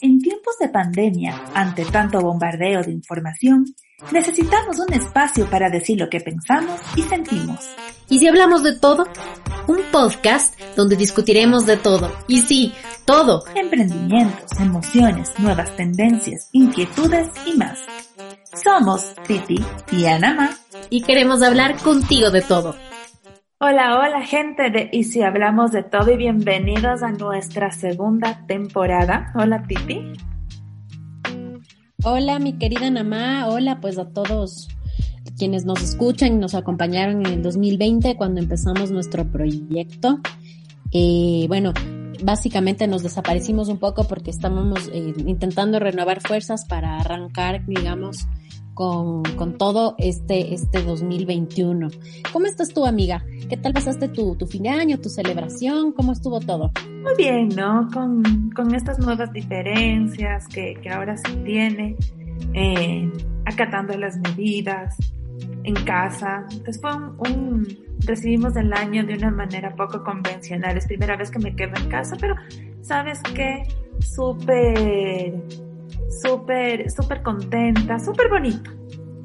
En tiempos de pandemia, ante tanto bombardeo de información, necesitamos un espacio para decir lo que pensamos y sentimos. ¿Y si hablamos de todo? Un podcast donde discutiremos de todo. Y sí, todo. Emprendimientos, emociones, nuevas tendencias, inquietudes y más. Somos Titi y Anama. Y queremos hablar contigo de todo. Hola, hola gente de Y si hablamos de todo y bienvenidos a nuestra segunda temporada. Hola Titi. Hola mi querida Namá, hola pues a todos quienes nos escuchan y nos acompañaron en el 2020 cuando empezamos nuestro proyecto. Eh, bueno, básicamente nos desaparecimos un poco porque estábamos eh, intentando renovar fuerzas para arrancar, digamos, con, con, todo este, este 2021. ¿Cómo estás tú, amiga? ¿Qué tal pasaste tu, tu fin de año, tu celebración? ¿Cómo estuvo todo? Muy bien, ¿no? Con, con estas nuevas diferencias que, que ahora se tiene, eh, acatando las medidas en casa. Entonces fue un, un, recibimos el año de una manera poco convencional. Es primera vez que me quedo en casa, pero ¿sabes qué? Súper súper, súper contenta, súper bonito.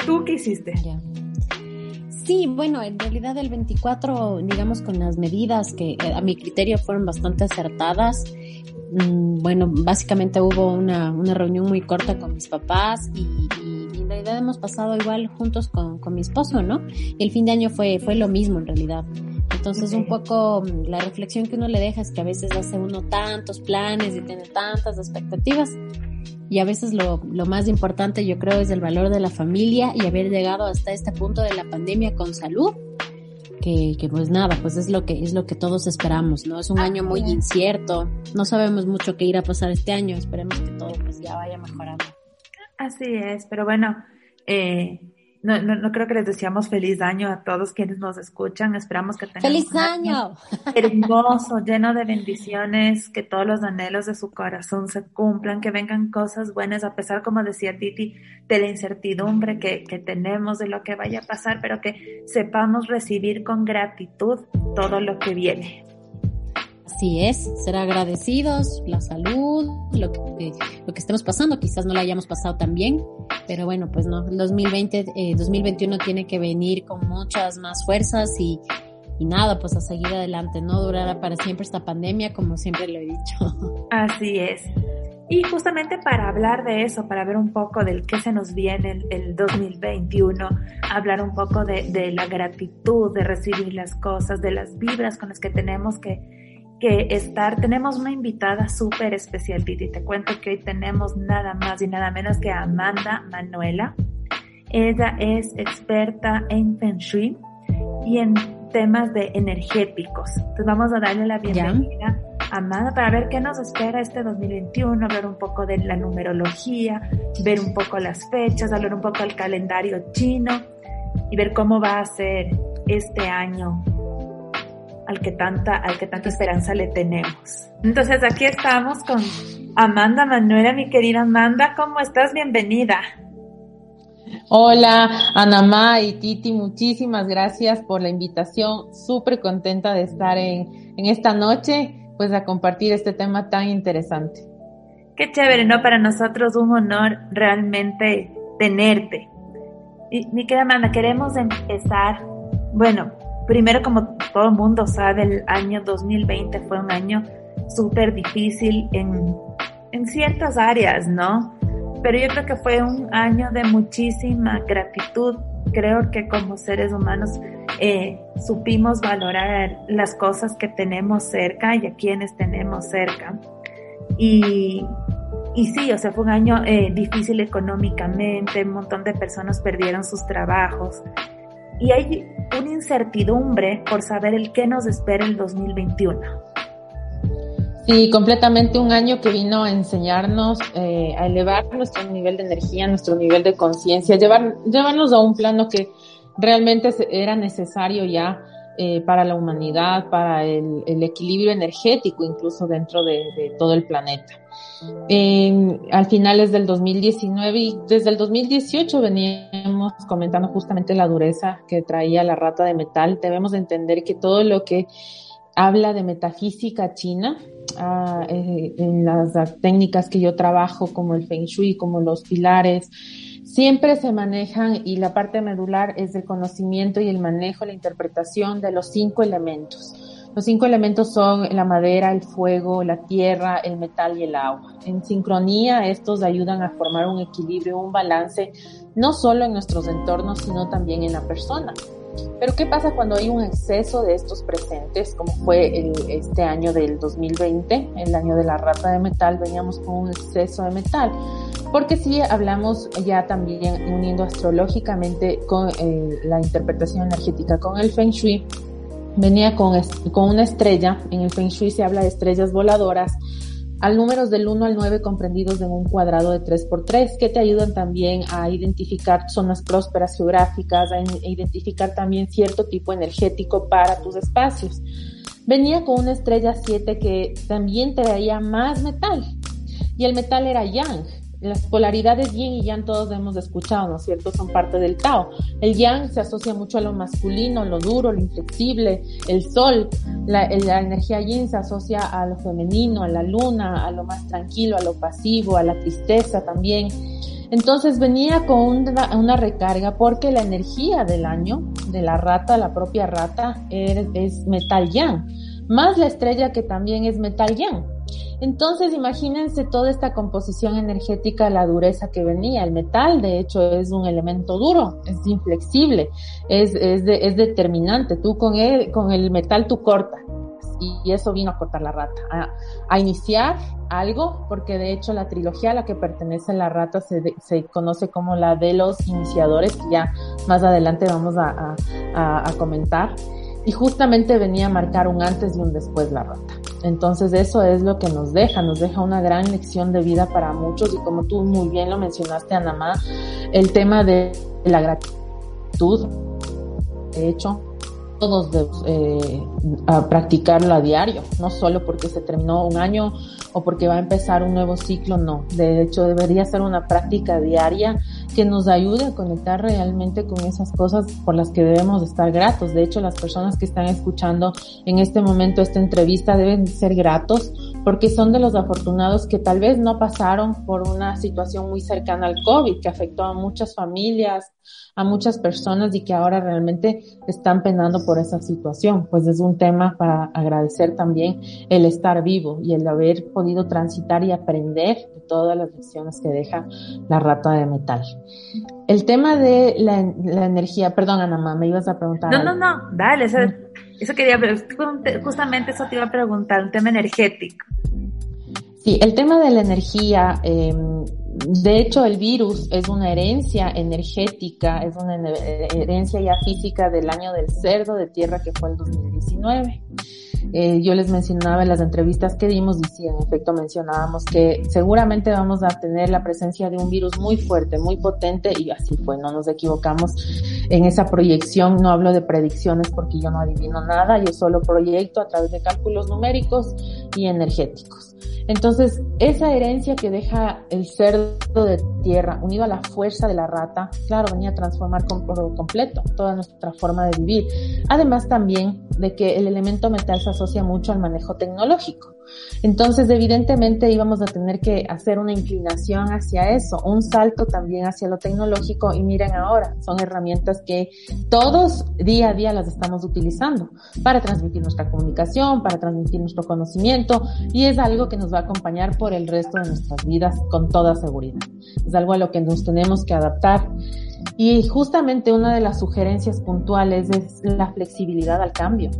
¿Tú qué hiciste? Sí, bueno, en realidad el 24, digamos, con las medidas que eh, a mi criterio fueron bastante acertadas. Mm, bueno, básicamente hubo una, una reunión muy corta con mis papás y, y, en realidad hemos pasado igual juntos con, con mi esposo, ¿no? El fin de año fue, fue lo mismo en realidad. Entonces, un poco mm, la reflexión que uno le deja es que a veces hace uno tantos planes y tiene tantas expectativas y a veces lo, lo, más importante yo creo es el valor de la familia y haber llegado hasta este punto de la pandemia con salud que, que pues nada pues es lo que es lo que todos esperamos no es un año muy incierto no sabemos mucho qué irá a pasar este año esperemos que todo pues ya vaya mejorando. Así es pero bueno eh, no, no, no, creo que les deseamos feliz año a todos quienes nos escuchan. Esperamos que tengan ¡Feliz un año! hermoso, lleno de bendiciones, que todos los anhelos de su corazón se cumplan, que vengan cosas buenas, a pesar, como decía Titi, de la incertidumbre que, que tenemos de lo que vaya a pasar, pero que sepamos recibir con gratitud todo lo que viene. Así es, ser agradecidos, la salud, lo que, lo que estemos pasando, quizás no la hayamos pasado tan bien, pero bueno, pues no, el 2020, eh, 2021 tiene que venir con muchas más fuerzas y, nada, pues a seguir adelante, no durará para siempre esta pandemia, como siempre lo he dicho. Así es. Y justamente para hablar de eso, para ver un poco del qué se nos viene el, el 2021, hablar un poco de la gratitud, de recibir las cosas, de las vibras con las que tenemos que que estar, tenemos una invitada súper especial, Titi. Te cuento que hoy tenemos nada más y nada menos que Amanda Manuela. Ella es experta en Feng Shui y en temas de energéticos. Entonces vamos a darle la bienvenida a Amanda para ver qué nos espera este 2021, ver un poco de la numerología, ver un poco las fechas, hablar un poco del calendario chino y ver cómo va a ser este año al que tanta, al que tanta esperanza le tenemos. Entonces aquí estamos con Amanda Manuela, mi querida Amanda, ¿cómo estás? Bienvenida. Hola, Anamá y Titi, muchísimas gracias por la invitación. Súper contenta de estar en, en esta noche, pues a compartir este tema tan interesante. Qué chévere, ¿no? Para nosotros un honor realmente tenerte. Y, mi querida Amanda, queremos empezar, bueno, primero como todo el mundo sabe, el año 2020 fue un año súper difícil en, en ciertas áreas, ¿no? Pero yo creo que fue un año de muchísima gratitud. Creo que como seres humanos eh, supimos valorar las cosas que tenemos cerca y a quienes tenemos cerca. Y, y sí, o sea, fue un año eh, difícil económicamente, un montón de personas perdieron sus trabajos y hay una incertidumbre por saber el qué nos espera el 2021. Sí, completamente un año que vino a enseñarnos eh, a elevar nuestro nivel de energía, nuestro nivel de conciencia, llevar, llevarnos a un plano que realmente era necesario ya eh, para la humanidad, para el, equilibrio energético incluso dentro de, de todo el planeta. En, al finales del 2019 y desde el 2018 veníamos comentando justamente la dureza que traía la rata de metal. Debemos entender que todo lo que habla de metafísica china. Ah, eh, en las técnicas que yo trabajo, como el Feng Shui, como los pilares, siempre se manejan y la parte medular es el conocimiento y el manejo, la interpretación de los cinco elementos. Los cinco elementos son la madera, el fuego, la tierra, el metal y el agua. En sincronía, estos ayudan a formar un equilibrio, un balance, no solo en nuestros entornos, sino también en la persona. Pero ¿qué pasa cuando hay un exceso de estos presentes, como fue este año del 2020, el año de la rata de metal, veníamos con un exceso de metal? Porque si hablamos ya también uniendo astrológicamente con eh, la interpretación energética con el Feng Shui, venía con, con una estrella, en el Feng Shui se habla de estrellas voladoras, al números del 1 al 9 comprendidos en un cuadrado de 3 por 3 que te ayudan también a identificar zonas prósperas geográficas, a identificar también cierto tipo energético para tus espacios. Venía con una estrella 7 que también traía más metal y el metal era yang las polaridades yin y yang todos hemos escuchado, ¿no es cierto? Son parte del Tao. El yang se asocia mucho a lo masculino, lo duro, lo inflexible. El sol, la, energía yin se asocia a lo femenino, a la luna, a lo más tranquilo, a lo pasivo, a la tristeza también. Entonces venía con una, recarga porque la energía del año, de la rata, la propia rata, es, es metal yang. Más la estrella que también es metal yang. Entonces, imagínense toda esta composición energética, la dureza que venía. El metal, de hecho, es un elemento duro, es inflexible, es, es, es determinante. Tú con el, con el metal tú cortas. Y, eso vino a cortar la rata, a, iniciar algo, porque de hecho la trilogía a la que pertenece la rata se, se conoce como la de los iniciadores, que ya más adelante vamos a, a, a comentar y justamente venía a marcar un antes y un después la rata. Entonces eso es lo que nos deja, nos deja una gran lección de vida para muchos y como tú muy bien lo mencionaste, Anamá, el tema de la gratitud, de hecho, todos debemos eh, practicarlo a diario, no solo porque se terminó un año o porque va a empezar un nuevo ciclo, no. De hecho, debería ser una práctica diaria que nos ayude a conectar realmente con esas cosas por las que debemos estar gratos. De hecho, las personas que están escuchando en este momento esta entrevista deben ser gratos porque son de los afortunados que tal vez no pasaron por una situación muy cercana al COVID que afectó a muchas familias, a muchas personas y que ahora realmente están penando por esa situación. Pues es un tema para agradecer también el estar vivo y el haber podido transitar y aprender de todas las lecciones que deja la rata de metal. El tema de la, energía, perdón Ana, me ibas a preguntar. No, no, no, dale. Eso quería, justamente eso te iba a preguntar, un tema energético. Sí, el tema de la energía, eh, de hecho, el virus es una herencia energética, es una herencia ya física del año del cerdo de tierra que fue el 2019. Eh, yo les mencionaba en las entrevistas que dimos y sí, en efecto mencionábamos que seguramente vamos a tener la presencia de un virus muy fuerte, muy potente y así fue, no nos equivocamos en esa proyección, no hablo de predicciones porque yo no adivino nada, yo solo proyecto a través de cálculos numéricos y energéticos. Entonces, esa herencia que deja el cerdo de tierra unido a la fuerza de la rata, claro, venía a transformar por completo toda nuestra forma de vivir. Además también de que el elemento metal se asocia mucho al manejo tecnológico. Entonces, evidentemente íbamos a tener que hacer una inclinación hacia eso, un salto también hacia lo tecnológico y miren ahora, son herramientas que todos día a día las estamos utilizando para transmitir nuestra comunicación, para transmitir nuestro conocimiento y es algo que nos va a acompañar por el resto de nuestras vidas con toda seguridad. Es algo a lo que nos tenemos que adaptar. Y justamente una de las sugerencias puntuales es la flexibilidad al cambio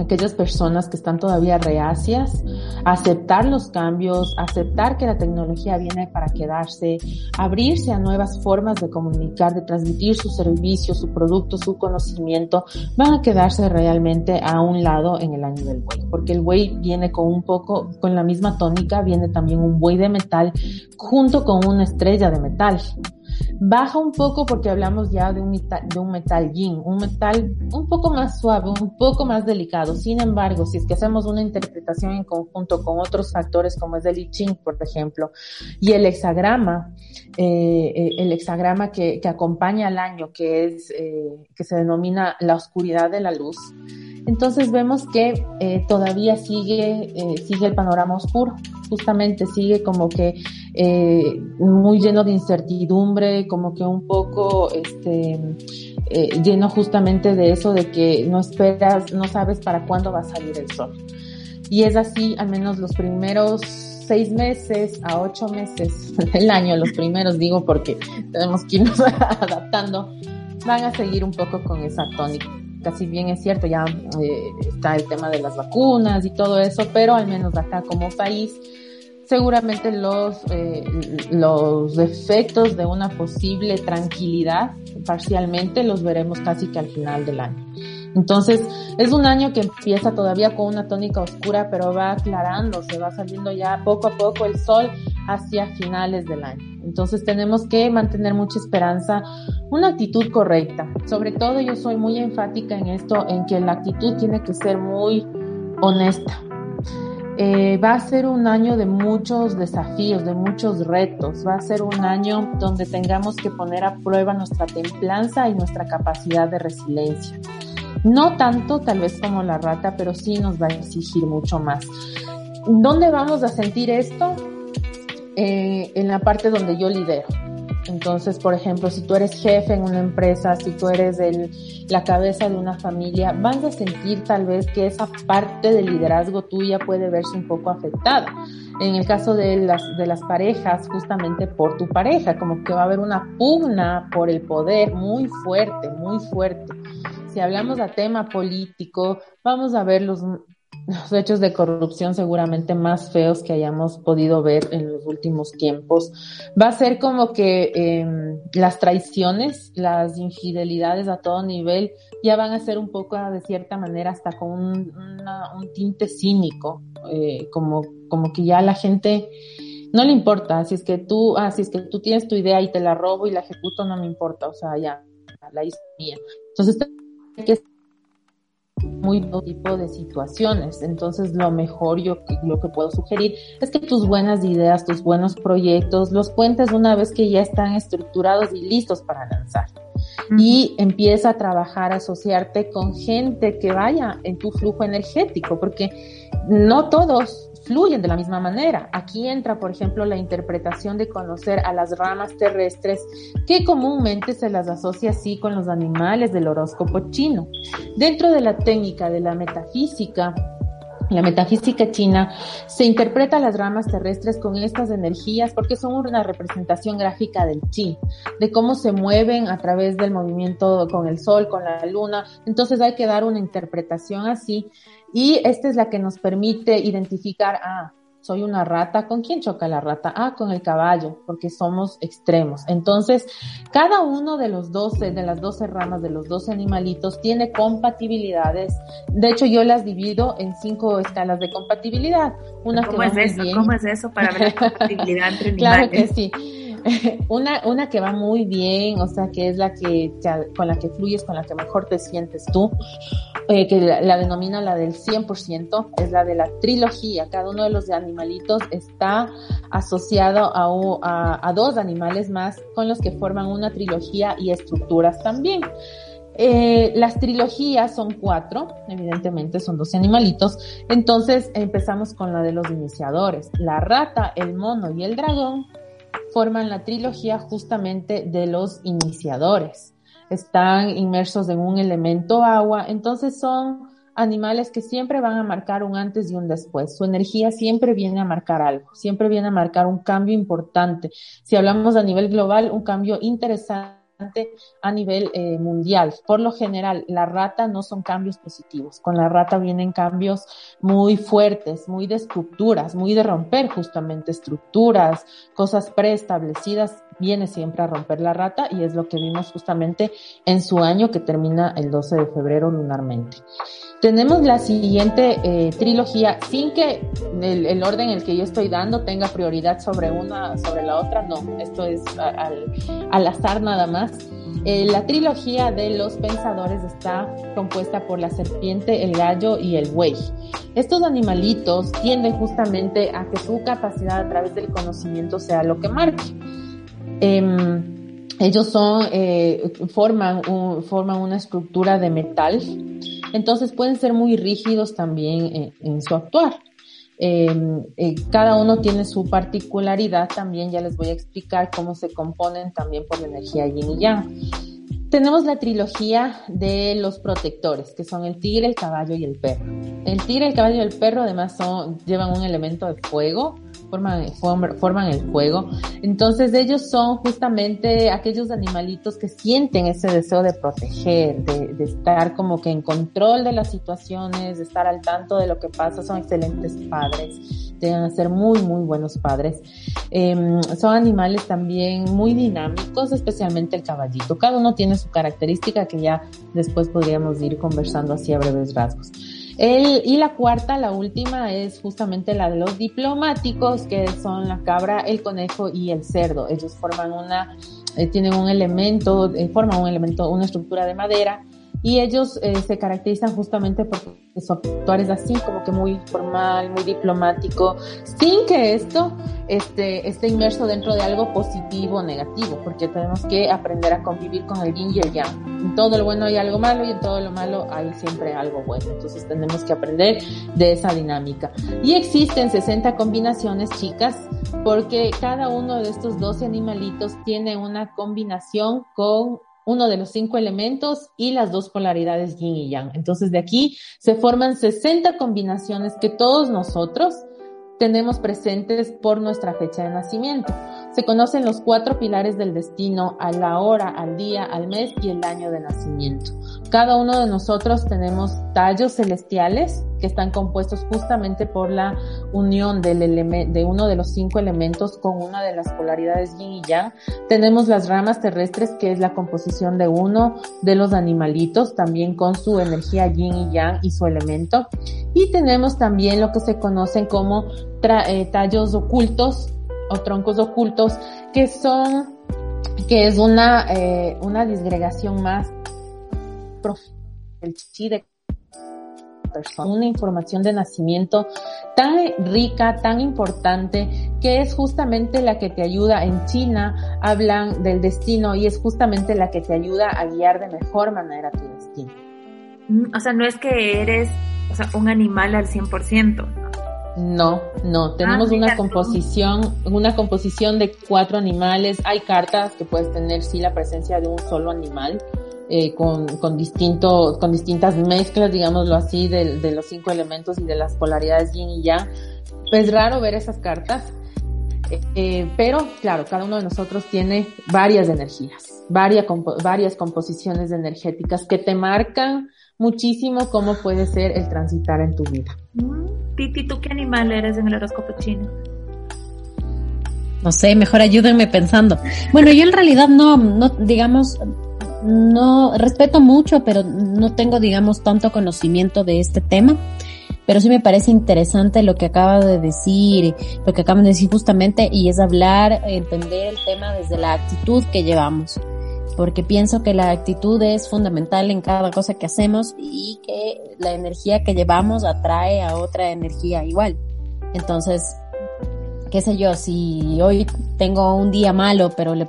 aquellas personas que están todavía reacias, aceptar los cambios, aceptar que la tecnología viene para quedarse, abrirse a nuevas formas de comunicar, de transmitir su servicio, su producto, su conocimiento, van a quedarse realmente a un lado en el año del buey, porque el buey viene con un poco, con la misma tónica, viene también un buey de metal junto con una estrella de metal. Baja un poco porque hablamos ya de un, de un metal yin, un metal un poco más suave, un poco más delicado. Sin embargo, si es que hacemos una interpretación en conjunto con otros factores como es el I Ching, por ejemplo, y el hexagrama, eh, eh, el hexagrama que, que, acompaña al año, que es, eh, que se denomina la oscuridad de la luz, Entonces vemos que eh, todavía sigue, eh, sigue el panorama oscuro, justamente sigue como que eh, muy lleno de incertidumbre, como que un poco este, lleno justamente de eso de que no esperas, no sabes para cuándo va a salir el sol. Y es así, al menos los primeros seis meses a ocho meses del año, los primeros digo porque tenemos que irnos adaptando, van a seguir un poco con esa tónica casi bien es cierto, ya eh, está el tema de las vacunas y todo eso, pero al menos acá como país, seguramente los, eh, los efectos de una posible tranquilidad parcialmente los veremos casi que al final del año. Entonces, es un año que empieza todavía con una tónica oscura, pero va aclarando, se va saliendo ya poco a poco el sol hacia finales del año. Entonces, tenemos que mantener mucha esperanza, una actitud correcta. Sobre todo, yo soy muy enfática en esto, en que la actitud tiene que ser muy honesta. Eh, va a ser un año de muchos desafíos, de muchos retos. Va a ser un año donde tengamos que poner a prueba nuestra templanza y nuestra capacidad de resiliencia. No tanto tal vez como la rata, pero sí nos va a exigir mucho más. ¿Dónde vamos a sentir esto? Eh, en la parte donde yo lidero. Entonces, por ejemplo, si tú eres jefe en una empresa, si tú eres la cabeza de una familia, vas a sentir tal vez que esa parte del liderazgo tuya puede verse un poco afectada. En el caso de las parejas, justamente por tu pareja, como que va a haber una pugna por el poder muy fuerte, muy fuerte si hablamos de tema político, vamos a ver los, los hechos de corrupción seguramente más feos que hayamos podido ver en los últimos tiempos. Va a ser como que eh, las traiciones, las infidelidades a todo nivel ya van a ser un poco de cierta manera hasta con un, un tinte cínico, eh, como, como que ya la gente no le importa, si es que tú, ah, si es que tú tienes tu idea y te la robo y la ejecuto, no me importa, o sea, ya, la hice mía. Entonces, que muy tipo de situaciones. Entonces, lo mejor yo lo que puedo sugerir es que tus buenas ideas, tus buenos proyectos, los cuentes una vez que ya están estructurados y listos para lanzar. Y empieza a trabajar, a asociarte con gente que vaya en tu flujo energético, porque no todos fluyen de la misma manera. Aquí entra, por ejemplo, la interpretación de conocer a las ramas terrestres, que comúnmente se las asocia así con los animales del horóscopo chino. Dentro de la técnica de la metafísica, la metafísica china se interpreta las ramas terrestres con estas energías porque son una representación gráfica del chi, de cómo se mueven a través del movimiento con el sol, con la luna. Entonces hay que dar una interpretación así y esta es la que nos permite identificar, ah, soy una rata, ¿con quién choca la rata? Ah, con el caballo, porque somos extremos. Entonces, cada uno de los 12, de las 12 ramas de los 12 animalitos tiene compatibilidades. De hecho, yo las divido en cinco escalas de compatibilidad. Una ¿Cómo es eso? ¿Cómo es eso para ver la compatibilidad entre animales? claro que sí. una, una que va muy bien, o sea, que es la que, con la que fluyes, con la que mejor te sientes tú, eh, que la, denomina la del 100%, es la de la trilogía. Cada uno de los animalitos está asociado a, a, dos animales más con los que forman una trilogía y estructuras también. Eh, las trilogías son cuatro, evidentemente son dos animalitos. Entonces empezamos con la de los iniciadores. La rata, el mono y el dragón forman la trilogía justamente de los iniciadores. Están inmersos en un elemento agua, entonces son animales que siempre van a marcar un antes y un después. Su energía siempre viene a marcar algo, siempre viene a marcar un cambio importante. Si hablamos a nivel global, un cambio interesante a nivel eh, mundial. Por lo general, la rata no son cambios positivos. Con la rata vienen cambios muy fuertes, muy de estructuras, muy de romper justamente estructuras, cosas preestablecidas. Viene siempre a romper la rata y es lo que vimos justamente en su año que termina el 12 de febrero lunarmente. Tenemos la siguiente eh, trilogía, sin que el, orden en el que yo estoy dando tenga prioridad sobre una, sobre la otra, no, esto es al, azar nada más. Eh, la trilogía de los pensadores está compuesta por la serpiente, el gallo y el buey. Estos animalitos tienden justamente a que su capacidad a través del conocimiento sea lo que marque. Em, ellos son, eh, forman, forman una estructura de metal entonces pueden ser muy rígidos también en, su actuar. Em, eh, cada uno tiene su particularidad también, ya les voy a explicar cómo se componen también por la energía yin y yang. Tenemos la trilogía de los protectores, que son el tigre, el caballo y el perro. El tigre, el caballo y el perro además son, llevan un elemento de fuego, forman, forman el fuego. Entonces ellos son justamente aquellos animalitos que sienten ese deseo de proteger, de, de, estar como que en control de las situaciones, de estar al tanto de lo que pasa. Son excelentes padres, deben ser muy, muy buenos padres. Eh, son animales también muy dinámicos, especialmente el caballito. Cada uno tiene su característica que ya después podríamos ir conversando así a breves rasgos. El, y la cuarta, la última, es justamente la de los diplomáticos, que son la cabra, el conejo y el cerdo. Ellos forman una, eh, tienen un elemento, eh, forman un elemento, una estructura de madera y ellos eh, se caracterizan justamente porque su actuar es así como que muy formal, muy diplomático, sin que esto esté, esté inmerso dentro de algo positivo o negativo, porque tenemos que aprender a convivir con el yin y el yang. En todo lo bueno hay algo malo y en todo lo malo hay siempre algo bueno. Entonces tenemos que aprender de esa dinámica. Y existen 60 combinaciones, chicas, porque cada uno de estos 12 animalitos tiene una combinación con uno de los cinco elementos y las dos polaridades yin y yang. Entonces de aquí se forman 60 combinaciones que todos nosotros tenemos presentes por nuestra fecha de nacimiento. Se conocen los cuatro pilares del destino a la hora, al día, al mes y el año de nacimiento. Cada uno de nosotros tenemos tallos celestiales que están compuestos justamente por la unión de uno de los cinco elementos con una de las polaridades yin y yang. Tenemos las ramas terrestres que es la composición de uno de los animalitos también con su energía yin y yang y su elemento. Y tenemos también lo que se conocen como eh, tallos ocultos o troncos ocultos que son que es una eh, una disgregación más el chi de persona, una información de nacimiento tan rica, tan importante, que es justamente la que te ayuda. En China hablan del destino y es justamente la que te ayuda a guiar de mejor manera tu destino. Mm, o sea, no es que eres o sea, un animal al 100%. No, no, tenemos ah, una composición, una composición de cuatro animales. Hay cartas que puedes tener sí la presencia de un solo animal, eh, con, con, distintos, con distintas mezclas, digámoslo así, de, de, los cinco elementos y de las polaridades yin y yang. Es raro ver esas cartas, eh, pero claro, cada uno de nosotros tiene varias energías, varias, varias composiciones energéticas que te marcan muchísimo cómo puede ser el transitar en tu vida. Mm, Titi, ¿tú qué animal eres en el horóscopo chino? No sé, mejor ayúdenme pensando. Bueno, yo en realidad no, no, digamos, no respeto mucho, pero no tengo, digamos, tanto conocimiento de este tema. Pero sí me parece interesante lo que acaba de decir, lo que acaban de decir justamente, y es hablar, entender el tema desde la actitud que llevamos. Porque pienso que la actitud es fundamental en cada cosa que hacemos y que la energía que llevamos atrae a otra energía igual. Entonces, qué sé yo, si hoy tengo un día malo, pero le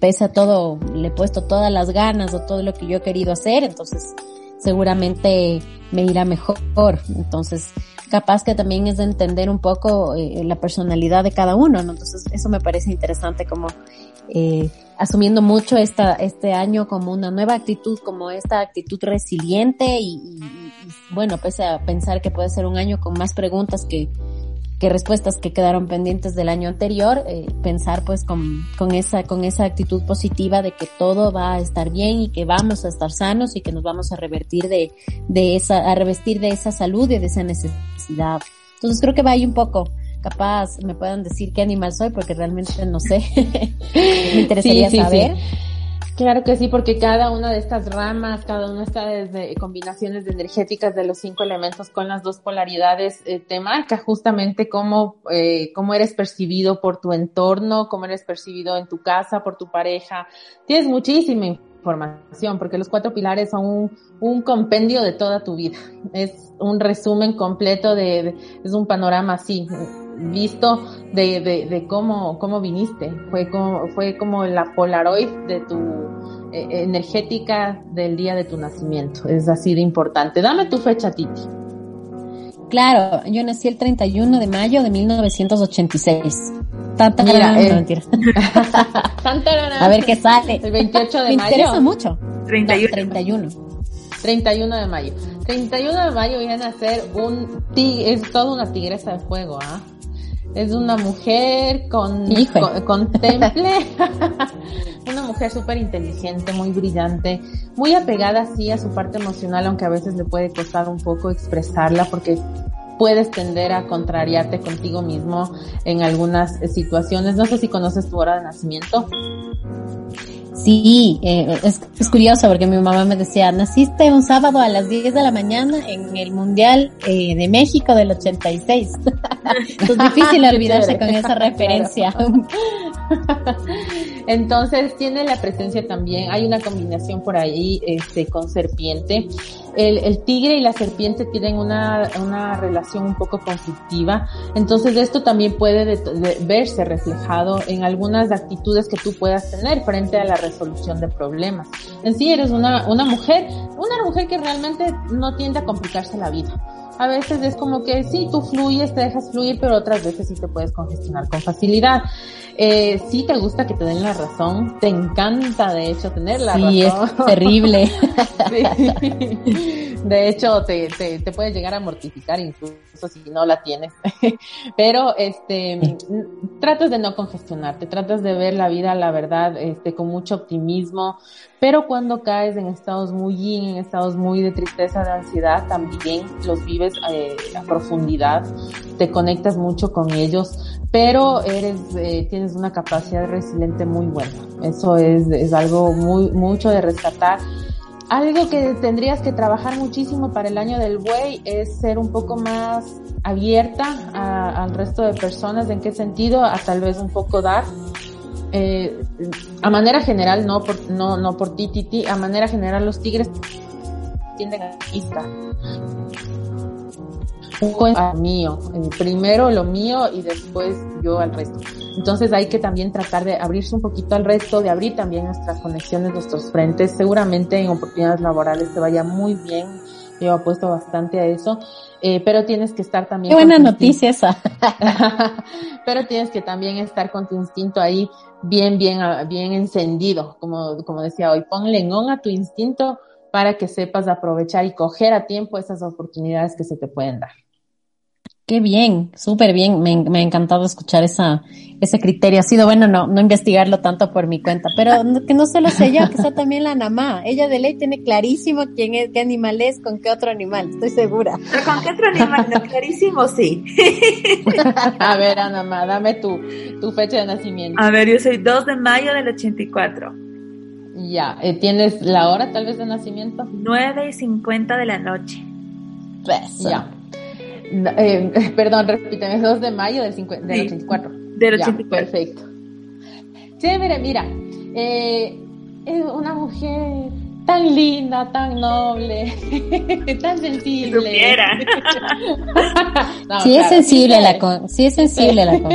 pese a todo, le he puesto todas las ganas o todo lo que yo he querido hacer, entonces seguramente me irá mejor. Entonces, capaz que también es de entender un poco eh, la personalidad de cada uno, ¿no? Entonces, eso me parece interesante como eh, asumiendo mucho esta, este año como una nueva actitud, como esta actitud resiliente y, y, y bueno, pese a pensar que puede ser un año con más preguntas que, que respuestas que quedaron pendientes del año anterior, eh, pensar pues con, con, esa, con esa actitud positiva de que todo va a estar bien y que vamos a estar sanos y que nos vamos a revertir de, de esa, a revestir de esa salud y de esa necesidad. Entonces creo que va ahí un poco. Capaz me puedan decir qué animal soy porque realmente no sé. me interesaría saber. Claro que sí, porque cada una de estas ramas, cada una de estas combinaciones de energéticas de los cinco elementos con las dos polaridades eh, te marca justamente cómo, eh, cómo eres percibido por tu entorno, cómo eres percibido en tu casa, por tu pareja. Tienes muchísima información, porque los cuatro pilares son un, un compendio de toda tu vida. Es un resumen completo de, es un panorama así, visto de, de, de, cómo, cómo viniste. Fue como, fue como la Polaroid de tu eh, energética del día de tu nacimiento. Es así de importante. Dame tu fecha, Titi. Claro, yo nací el 31 de mayo de 1986. Tanta Mira, eh, mentira. A ver qué sale. El 28 de Me mayo. interesa mucho. 31. 31. 31 de mayo. 31 de mayo viene a ser un tigre, es toda una tigresa de fuego, ¿ah? Es una mujer con, con, con temple, una mujer súper inteligente, muy brillante, muy apegada sí a su parte emocional, aunque a veces le puede costar un poco expresarla porque puedes tender a contrariarte contigo mismo en algunas situaciones. No sé si conoces tu hora de nacimiento. Sí, eh, es, es, curioso porque mi mamá me decía, naciste un sábado a las 10 de la mañana en el Mundial eh, de México del 86. es difícil olvidarse con esa referencia. Entonces tiene la presencia también, hay una combinación por ahí este, con serpiente. El, tigre y la serpiente tienen una, relación un poco conflictiva. Entonces esto también puede de, de verse reflejado en algunas actitudes que tú puedas tener frente a la resolución de problemas. En sí eres una, una mujer, una mujer que realmente no tiende a complicarse la vida. A veces es como que sí, tú fluyes, te dejas fluir, pero otras veces sí te puedes congestionar con facilidad. Eh, sí te gusta que te den la razón, te encanta de hecho tener la sí, razón. es terrible. sí. De hecho, te, te, puede llegar a mortificar incluso si no la tienes. Pero este tratas de no congestionarte, tratas de ver la vida, la verdad, este, con mucho optimismo, pero cuando caes en estados muy yin, en estados muy de tristeza, de ansiedad, también los vives eh, a profundidad, te conectas mucho con ellos, pero eres, eh, tienes una capacidad resiliente muy buena. Eso es, es algo muy, mucho de rescatar. Algo que tendrías que trabajar muchísimo para el año del buey es ser un poco más abierta a, al resto de personas. ¿En qué sentido? A tal vez un poco dar. Eh, a manera general, no por, no, no por ti, ti, a manera general los tigres tienden a vista. Un poco mío, primero lo mío y después yo al resto. Entonces hay que también tratar de abrirse un poquito al resto, de abrir también nuestras conexiones, nuestros frentes. Seguramente en oportunidades laborales te vaya muy bien. Yo apuesto bastante a eso. Eh, pero tienes que estar también. Qué buena noticia esa. pero tienes que también estar con tu instinto ahí bien, bien, bien encendido. Como, como decía hoy, ponle en on a tu instinto para que sepas aprovechar y coger a tiempo esas oportunidades que se te pueden dar. Qué bien, súper bien. Me, me, ha encantado escuchar esa, ese criterio. Ha sido bueno no, no investigarlo tanto por mi cuenta, pero no, que no solo sé yo, que sea también la Namá. Ella de ley tiene clarísimo quién es, qué animal es, con qué otro animal, estoy segura. Pero con qué otro animal, no, clarísimo sí. A ver, Anamá, dame tu, tu fecha de nacimiento. A ver, yo soy 2 de mayo del 84. Ya, eh, ¿tienes la hora tal vez de nacimiento? 9 y 50 de la noche. Pues, ya. Eh, perdón, repíteme, 2 de mayo del, cincu del sí, 84. Del 84. Ya, perfecto. Chévere, mira, eh, es una mujer tan linda, tan noble, tan sensible. Supiera. no, sí, claro, es sensible sí, la con, sí es sensible la con.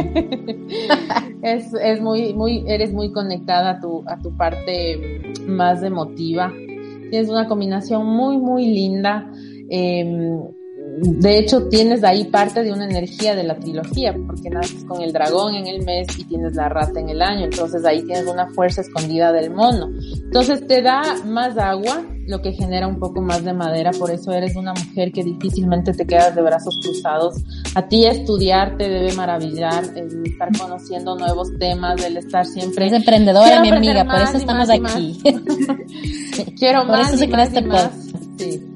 es, es muy, muy, eres muy conectada a tu, a tu parte más emotiva. Tienes una combinación muy, muy linda. Eh, de hecho tienes ahí parte de una energía de la trilogía, porque naces con el dragón en el mes y tienes la rata en el año, entonces ahí tienes una fuerza escondida del mono. Entonces te da más agua, lo que genera un poco más de madera, por eso eres una mujer que difícilmente te quedas de brazos cruzados. A ti estudiar te debe maravillar, el estar conociendo nuevos temas, el estar siempre... Es emprendedora, mi amiga, por eso estamos aquí. Quiero por más eso y más, y más. Sí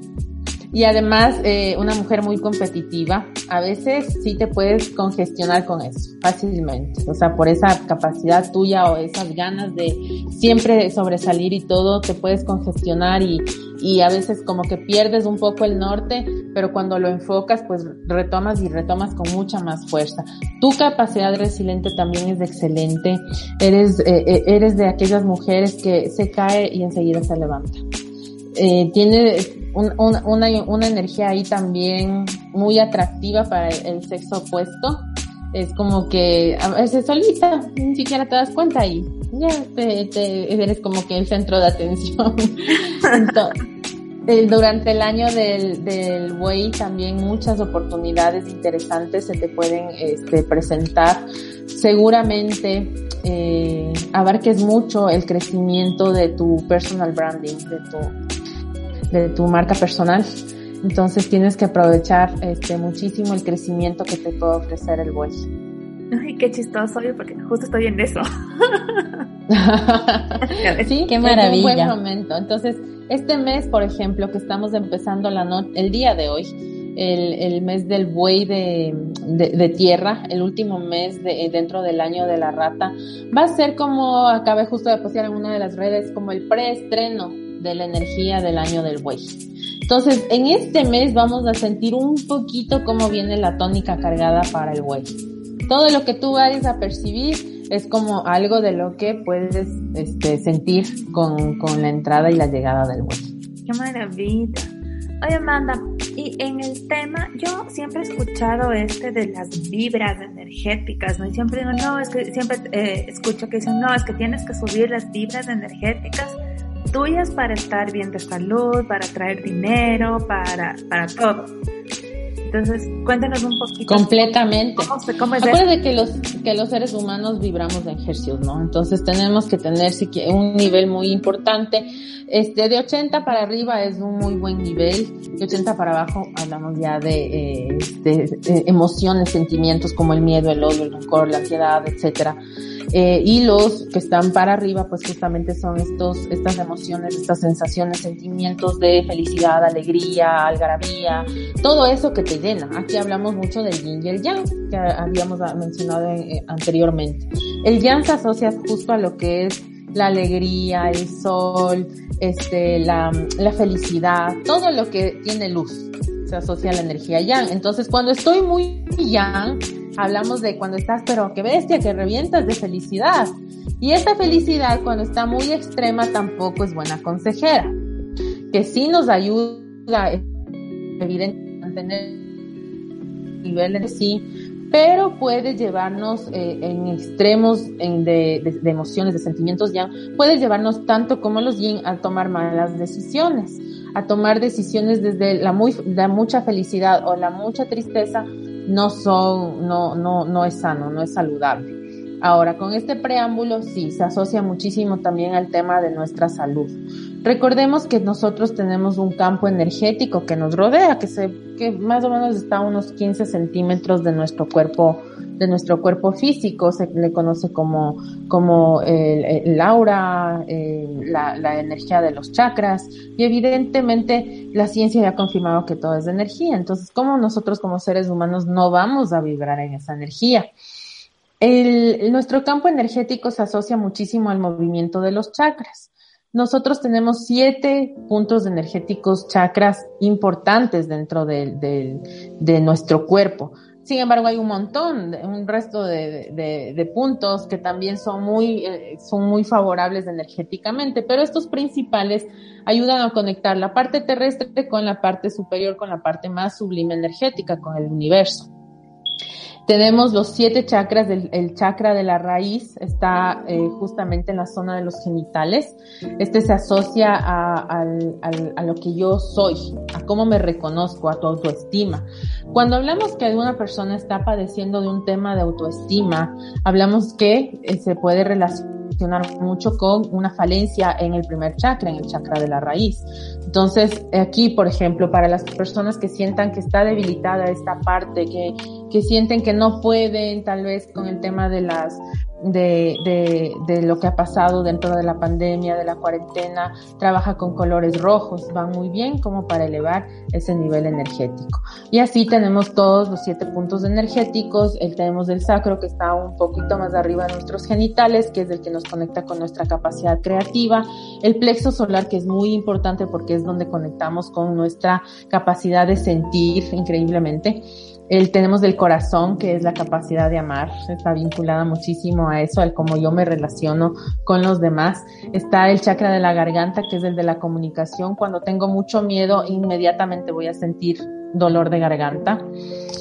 y además eh, una mujer muy competitiva, a veces sí te puedes congestionar con eso fácilmente, o sea, por esa capacidad tuya o esas ganas de siempre sobresalir y todo, te puedes congestionar y, y a veces como que pierdes un poco el norte, pero cuando lo enfocas, pues retomas y retomas con mucha más fuerza. Tu capacidad resiliente también es excelente, eres, eh, eres de aquellas mujeres que se cae y enseguida se levanta. Eh, tiene un, un, una, una energía ahí también muy atractiva para el, sexo opuesto. es como que a veces solita, ni siquiera te das cuenta y ya te, eres como que el centro de atención. Eh, durante el año del, del Way también muchas oportunidades interesantes se te pueden este, presentar. Seguramente eh, abarques mucho el crecimiento de tu personal branding, de tu, de tu marca personal. Entonces tienes que aprovechar este, muchísimo el crecimiento que te puede ofrecer el Way. Ay, qué chistoso, porque justo estoy en eso. sí, qué maravilla. Es un buen momento. Entonces, este mes, por ejemplo, que estamos empezando la no el día de hoy, el, el mes del buey de, de, tierra, el último mes de, dentro del año de la rata, va a ser como acabé justo de postear en una de las redes, como el preestreno de la energía del año del buey. Entonces, en este mes vamos a sentir un poquito cómo viene la tónica cargada para el buey. Todo lo que tú vayas a percibir es como algo de lo que puedes este, sentir con, con la entrada y la llegada del buey. Qué maravilla. Oye, Amanda, y en el tema, yo siempre he escuchado este de las vibras energéticas, ¿no? Y siempre digo, no, es que siempre eh, escucho que dicen, no, es que tienes que subir las vibras energéticas tuyas para estar bien de salud, para traer dinero, para, para todo. Entonces, cuéntanos un poquito. Completamente. ¿Cómo, Acuérdate que los, que los seres humanos vibramos de ejercicios, ¿no? Entonces tenemos que tener un nivel muy importante. Este, de 80 para arriba es un muy buen nivel. De 80 para abajo hablamos ya de, eh, emociones, sentimientos como el miedo, el odio, el rencor, la ansiedad, etcétera. Eh, y los que están para arriba, pues justamente son estos, estas emociones, estas sensaciones, sentimientos de felicidad, alegría, algarabía, todo eso que te llena. Aquí hablamos mucho del yin y el yang, que habíamos mencionado eh, anteriormente. El yang se asocia justo a lo que es la alegría, el sol, este, la, la felicidad, todo lo que tiene luz se asocia a la energía yang. Entonces, cuando estoy muy yang, hablamos de cuando estás, pero qué bestia, que revientas de felicidad. Y esa felicidad cuando está muy extrema tampoco es buena consejera. Que sí nos ayuda, evidentemente, a tener niveles de sí, pero puede llevarnos eh, en extremos de, emociones, de sentimientos ya, puede llevarnos tanto como los yin a tomar malas decisiones, a tomar decisiones desde la, muy, la mucha felicidad o la mucha tristeza no son, no, no, no es sano, no es saludable. Ahora, con este preámbulo sí, se asocia muchísimo también al tema de nuestra salud. Recordemos que nosotros tenemos un campo energético que nos rodea, que, se, que más o menos está a unos 15 centímetros de nuestro cuerpo, de nuestro cuerpo físico, se le conoce como, como el, aura, la, energía de los chakras, y evidentemente la ciencia ya ha confirmado que todo es energía, entonces, ¿cómo nosotros como seres humanos no vamos a vibrar en esa energía? El, nuestro campo energético se asocia muchísimo al movimiento de los chakras. Nosotros tenemos siete puntos energéticos chakras importantes dentro de, de, nuestro cuerpo. Sin embargo, hay un montón, un resto de, de puntos que también son muy, eh, son muy favorables energéticamente, pero estos principales ayudan a conectar la parte terrestre con la parte superior, con la parte más sublime energética, con el universo. Tenemos los siete chakras, del, el chakra de la raíz está eh, justamente en la zona de los genitales. Este se asocia a, a, lo que yo soy, a cómo me reconozco, a tu autoestima. Cuando hablamos que una persona está padeciendo de un tema de autoestima, hablamos que eh, se puede relacionar mucho con una falencia en el primer chakra, en el chakra de la raíz. Entonces, aquí, por ejemplo, para las personas que sientan que está debilitada esta parte, que, que sienten que no pueden, tal vez con el tema de las de, de, de, lo que ha pasado dentro de la pandemia, de la cuarentena, trabaja con colores rojos, van muy bien como para elevar ese nivel energético. Y así tenemos todos los siete puntos energéticos, el tenemos del sacro que está un poquito más arriba de nuestros genitales, que es el que nos conecta con nuestra capacidad creativa, el plexo solar que es muy importante porque es donde conectamos con nuestra capacidad de sentir increíblemente el tenemos del corazón, que es la capacidad de amar, está vinculada muchísimo a eso, al cómo yo me relaciono con los demás. Está el chakra de la garganta, que es el de la comunicación. Cuando tengo mucho miedo, inmediatamente voy a sentir dolor de garganta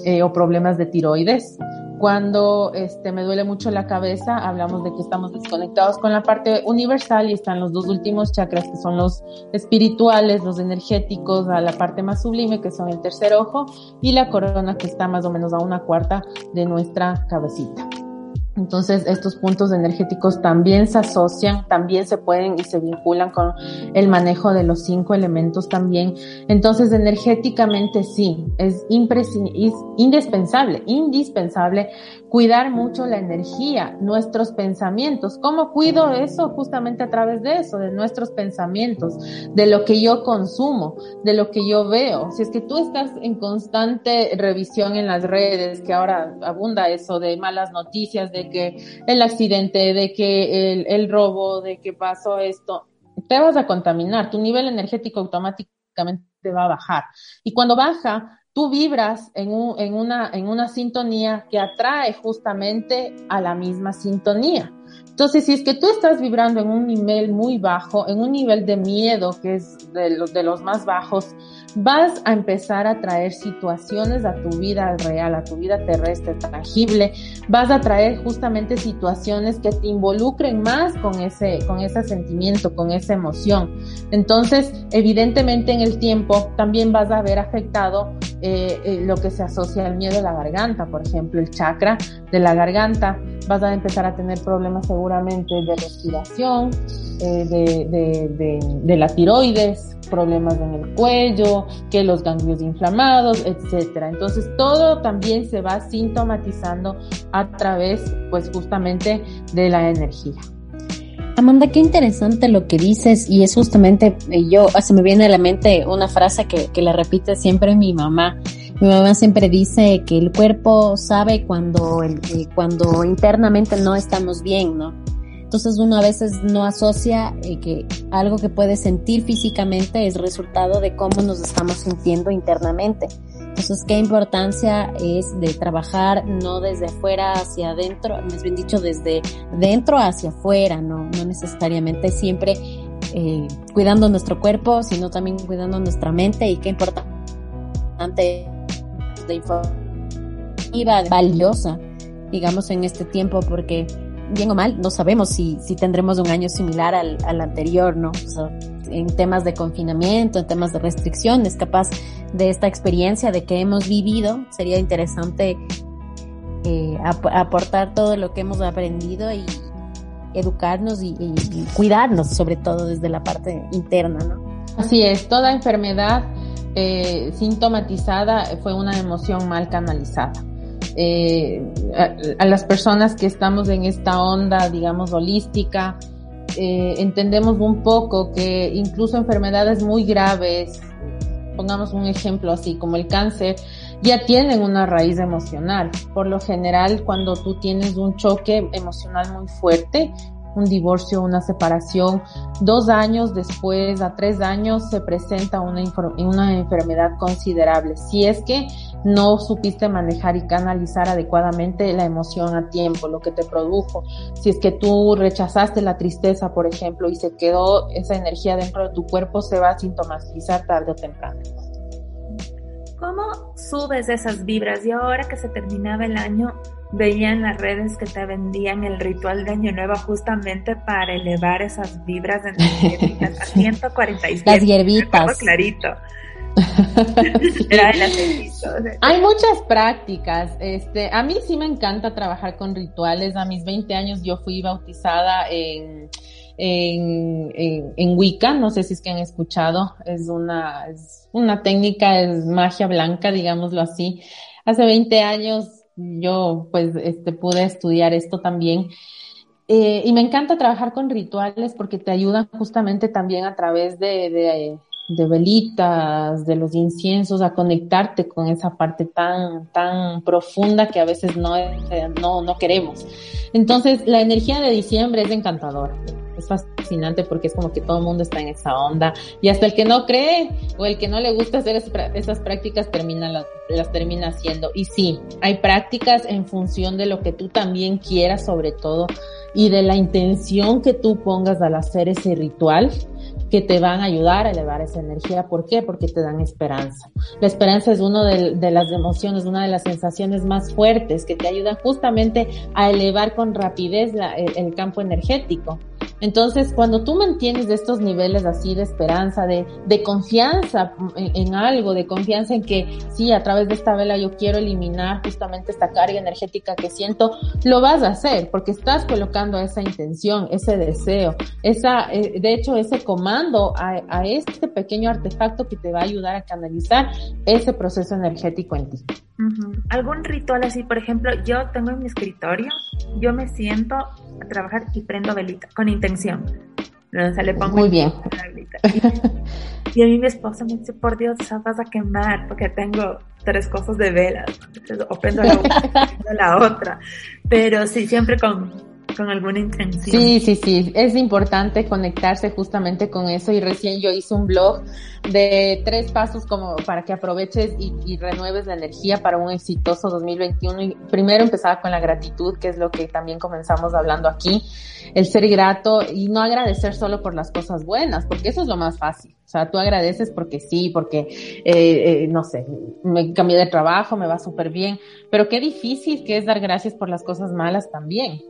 eh, o problemas de tiroides Cuando este, me duele mucho la cabeza, hablamos de que estamos desconectados con la parte universal y están los dos últimos chakras que son los espirituales, los energéticos, a la parte más sublime que son el tercer ojo y la corona que está más o menos a una cuarta de nuestra cabecita. Entonces, estos puntos energéticos también se asocian, también se pueden y se vinculan con el manejo de los cinco elementos también. Entonces, energéticamente sí, es, es indispensable, indispensable cuidar mucho la energía, nuestros pensamientos. ¿Cómo cuido eso? Justamente a través de eso, de nuestros pensamientos, de lo que yo consumo, de lo que yo veo. Si es que tú estás en constante revisión en las redes, que ahora abunda eso de malas noticias, de que el accidente, de que el, el robo, de que pasó esto, te vas a contaminar, tu nivel energético automáticamente va a bajar. Y cuando baja, tú vibras en, un, en, una, en una sintonía que atrae justamente a la misma sintonía. Entonces, si es que tú estás vibrando en un nivel muy bajo, en un nivel de miedo que es de los, de los más bajos, vas a empezar a traer situaciones a tu vida real, a tu vida terrestre, tangible, vas a traer justamente situaciones que te involucren más con ese, con ese sentimiento, con esa emoción. Entonces, evidentemente en el tiempo también vas a haber afectado eh, eh, lo que se asocia al miedo a la garganta, por ejemplo, el chakra de la garganta, vas a empezar a tener problemas seguramente de respiración, eh, de, de, de, de la tiroides, problemas en el cuello, que los ganglios inflamados, etcétera. Entonces todo también se va sintomatizando a través, pues justamente de la energía. Amanda, qué interesante lo que dices y es justamente eh, yo, se me viene a la mente una frase que, que le repite siempre mi mamá. Mi mamá siempre dice que el cuerpo sabe cuando, el, eh, cuando internamente no estamos bien, ¿no? Entonces uno a veces no asocia eh, que algo que puede sentir físicamente es resultado de cómo nos estamos sintiendo internamente. Entonces, qué importancia es de trabajar no desde afuera hacia adentro, más bien dicho, desde dentro hacia afuera, no, no necesariamente siempre eh, cuidando nuestro cuerpo, sino también cuidando nuestra mente y qué importante de informativa, valiosa, digamos, en este tiempo, porque bien o mal, no sabemos si, si tendremos un año similar al, al anterior, ¿no? En temas de confinamiento, en temas de restricciones, capaz de esta experiencia de que hemos vivido, sería interesante eh, ap aportar todo lo que hemos aprendido y educarnos y, y, cuidarnos, sobre todo desde la parte interna, ¿no? Así es, toda enfermedad eh, sintomatizada fue una emoción mal canalizada eh, a, las personas que estamos en esta onda, digamos, holística, eh, entendemos un poco que incluso enfermedades muy graves, pongamos un ejemplo así como el cáncer, ya tienen una raíz emocional. Por lo general, cuando tú tienes un choque emocional muy fuerte, un divorcio, una separación, dos años después, a tres años, se presenta una, enfermedad considerable. Si es que no supiste manejar y canalizar adecuadamente la emoción a tiempo, lo que te produjo. Si es que tú rechazaste la tristeza, por ejemplo, y se quedó esa energía dentro de tu cuerpo, se va a sintomatizar tarde o temprano. ¿Cómo subes esas vibras? Y ahora que se terminaba el año, veía en las redes que te vendían el ritual de Año Nuevo justamente para elevar esas vibras energéticas a 147. Las hierbitas. Clarito. Hay muchas prácticas. Este, a mí sí me encanta trabajar con rituales. A mis 20 años yo fui bautizada en, en, en, en Wicca. No sé si es que han escuchado. Es una, es una técnica, es magia blanca, digámoslo así. Hace 20 años yo pues este, pude estudiar esto también. Eh, y me encanta trabajar con rituales porque te ayudan justamente también a través de, de de velitas, de los inciensos, a conectarte con esa parte tan, tan profunda que a veces no, no, no queremos. Entonces, la energía de diciembre es encantadora. Es fascinante porque es como que todo el mundo está en esa onda y hasta el que no cree o el que no le gusta hacer esas prácticas termina las, las termina haciendo. Y sí, hay prácticas en función de lo que tú también quieras sobre todo y de la intención que tú pongas al hacer ese ritual que te van a ayudar a elevar esa energía. ¿Por qué? Porque te dan esperanza. La esperanza es una de, de, las emociones, una de las sensaciones más fuertes que te ayudan justamente a elevar con rapidez la, el, el campo energético. Entonces, cuando tú mantienes estos niveles así de esperanza, de, de confianza en, algo, de confianza en que sí, a través de esta vela yo quiero eliminar justamente esta carga energética que siento, lo vas a hacer porque estás colocando esa intención, ese deseo, esa, eh, de hecho, ese comando a, a este pequeño artefacto que te va a ayudar a canalizar ese proceso energético en ti. Uh -huh. ¿Algún ritual así? Por ejemplo, yo tengo en mi escritorio, yo me siento a trabajar y prendo velita con intención. O sea, le pongo Muy bien. Y, y, a mí mi esposo me dice, por Dios, o vas a quemar, porque tengo tres cosas de velas. O prendo la una, prendo la otra. Pero sí, siempre con, con alguna intención. Sí, sí, sí, es importante conectarse justamente con eso y recién yo hice un blog de tres pasos como para que aproveches y, renueves la energía para un exitoso 2021 y primero empezaba con la gratitud, que es lo que también comenzamos hablando aquí, el ser grato y no agradecer solo por las cosas buenas, porque eso es lo más fácil. O sea, tú agradeces porque sí, porque, eh, eh, no sé, me cambié de trabajo, me va súper bien, pero qué difícil que es dar gracias por las cosas malas también.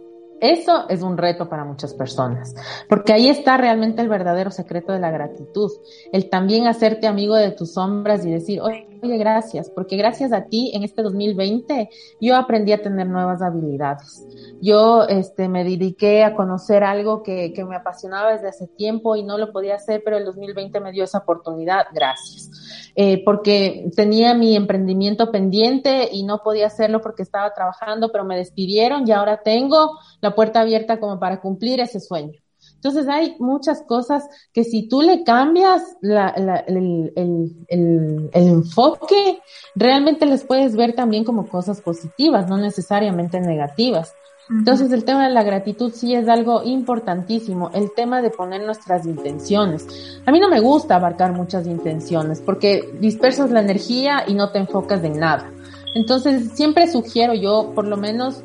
Eso es un reto para muchas personas, porque ahí está realmente el verdadero secreto de la gratitud, el también hacerte amigo de tus sombras y decir, oye, oye, gracias, porque gracias a ti en este 2020 yo aprendí a tener nuevas habilidades. Yo este, me dediqué a conocer algo que, que me apasionaba desde hace tiempo y no lo podía hacer, pero el 2020 me dio esa oportunidad, gracias. Eh, porque tenía mi emprendimiento pendiente y no podía hacerlo porque estaba trabajando, pero me despidieron y ahora tengo la puerta abierta como para cumplir ese sueño. Entonces hay muchas cosas que si tú le cambias la, la, el, el, el, el, enfoque, realmente les puedes ver también como cosas positivas, no necesariamente negativas. Entonces el tema de la gratitud sí es algo importantísimo, el tema de poner nuestras intenciones. A mí no me gusta abarcar muchas intenciones porque dispersas la energía y no te enfocas en nada. Entonces siempre sugiero yo, por lo menos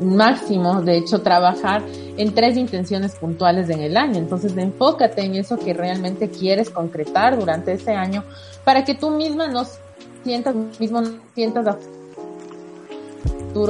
máximo, de hecho, trabajar en tres intenciones puntuales en el año. Entonces enfócate en eso que realmente quieres concretar durante ese año para que tú misma no sientas, mismo sientas a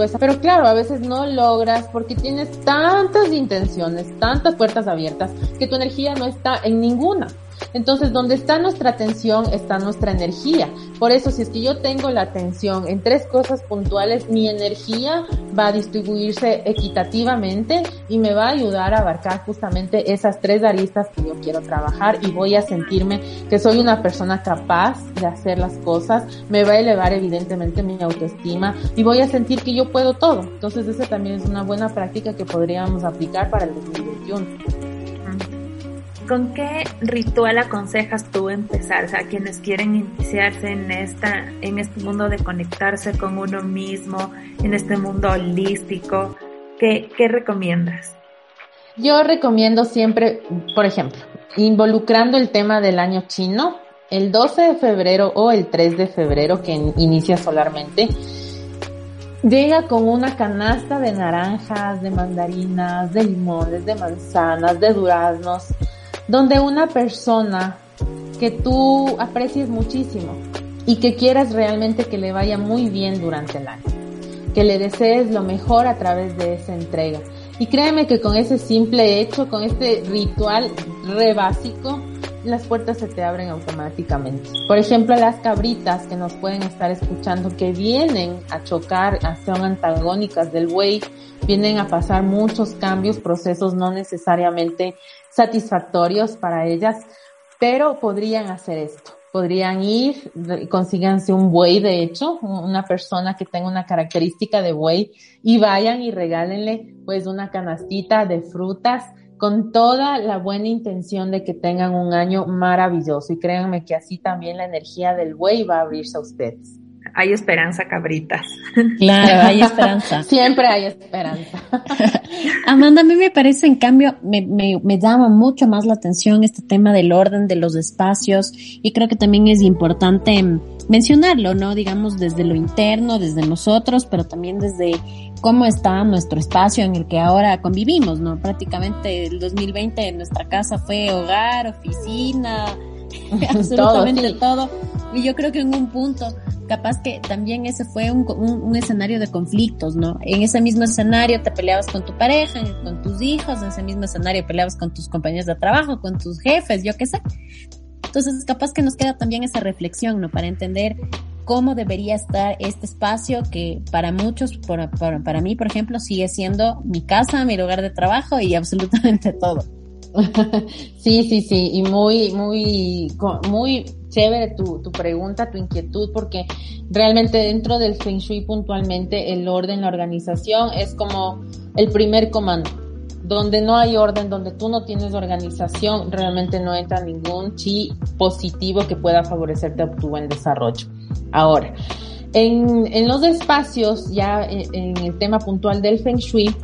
esa. Pero claro, a veces no logras porque tienes tantas intenciones, tantas puertas abiertas, que tu energía no está en ninguna. Entonces, donde está nuestra atención, está nuestra energía. Por eso, si es que yo tengo la atención en tres cosas puntuales, mi energía va a distribuirse equitativamente y me va a ayudar a abarcar justamente esas tres aristas que yo quiero trabajar y voy a sentirme que soy una persona capaz de hacer las cosas, me va a elevar evidentemente mi autoestima y voy a sentir que yo puedo todo. Entonces, esa también es una buena práctica que podríamos aplicar para el 2021. ¿Con qué ritual aconsejas tú empezar? O sea, quienes quieren iniciarse en esta, en este mundo de conectarse con uno mismo, en este mundo holístico, ¿qué, qué recomiendas? Yo recomiendo siempre, por ejemplo, involucrando el tema del año chino, el 12 de febrero o el 3 de febrero que inicia solarmente, llega con una canasta de naranjas, de mandarinas, de limones, de manzanas, de duraznos, donde una persona que tú aprecies muchísimo y que quieras realmente que le vaya muy bien durante el año, que le desees lo mejor a través de esa entrega. Y créeme que con ese simple hecho, con este ritual re básico, las puertas se te abren automáticamente. Por ejemplo, las cabritas que nos pueden estar escuchando que vienen a chocar, son antagónicas del buey, vienen a pasar muchos cambios, procesos no necesariamente satisfactorios para ellas, pero podrían hacer esto. Podrían ir, consíganse un buey, de hecho, una persona que tenga una característica de buey y vayan y regálenle pues una canastita de frutas con toda la buena intención de que tengan un año maravilloso y créanme que así también la energía del buey va a abrirse a ustedes. Hay esperanza, cabritas. Claro, hay esperanza. Siempre hay esperanza. Amanda, a mí me parece, en cambio, me, me, me, llama mucho más la atención este tema del orden de los espacios y creo que también es importante mencionarlo, ¿no? Digamos, desde lo interno, desde nosotros, pero también desde cómo está nuestro espacio en el que ahora convivimos, ¿no? Prácticamente el 2020 en nuestra casa fue hogar, oficina, absolutamente todo, Y yo creo que en un punto, capaz que también ese fue un, un, escenario de conflictos, ¿no? En ese mismo escenario te peleabas con tu pareja, con tus hijos, en ese mismo escenario peleabas con tus compañeros de trabajo, con tus jefes, yo qué sé. Entonces, capaz que nos queda también esa reflexión, ¿no? Para entender cómo debería estar este espacio que para muchos, para, para mí, por ejemplo, sigue siendo mi casa, mi lugar de trabajo y absolutamente todo. Sí, sí, sí, y muy, muy, muy chévere tu, tu pregunta, tu inquietud, porque realmente dentro del Feng Shui puntualmente el orden, la organización es como el primer comando. Donde no hay orden, donde tú no tienes organización, realmente no entra ningún chi positivo que pueda favorecerte a tu buen desarrollo. Ahora, en, en los espacios, ya en, en el tema puntual del Feng Shui,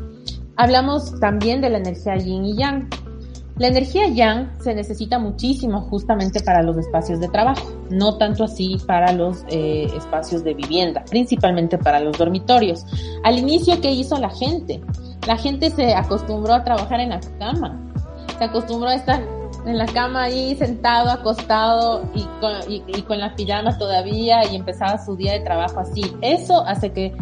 hablamos también de la energía yin y yang. La energía yang se necesita muchísimo justamente para los espacios de trabajo, no tanto así para los eh, espacios de vivienda, principalmente para los dormitorios. Al inicio, ¿qué hizo la gente? La gente se acostumbró a trabajar en la cama, se acostumbró a estar en la cama ahí sentado, acostado y con, y, con la pijama todavía y empezaba su día de trabajo así. Eso hace que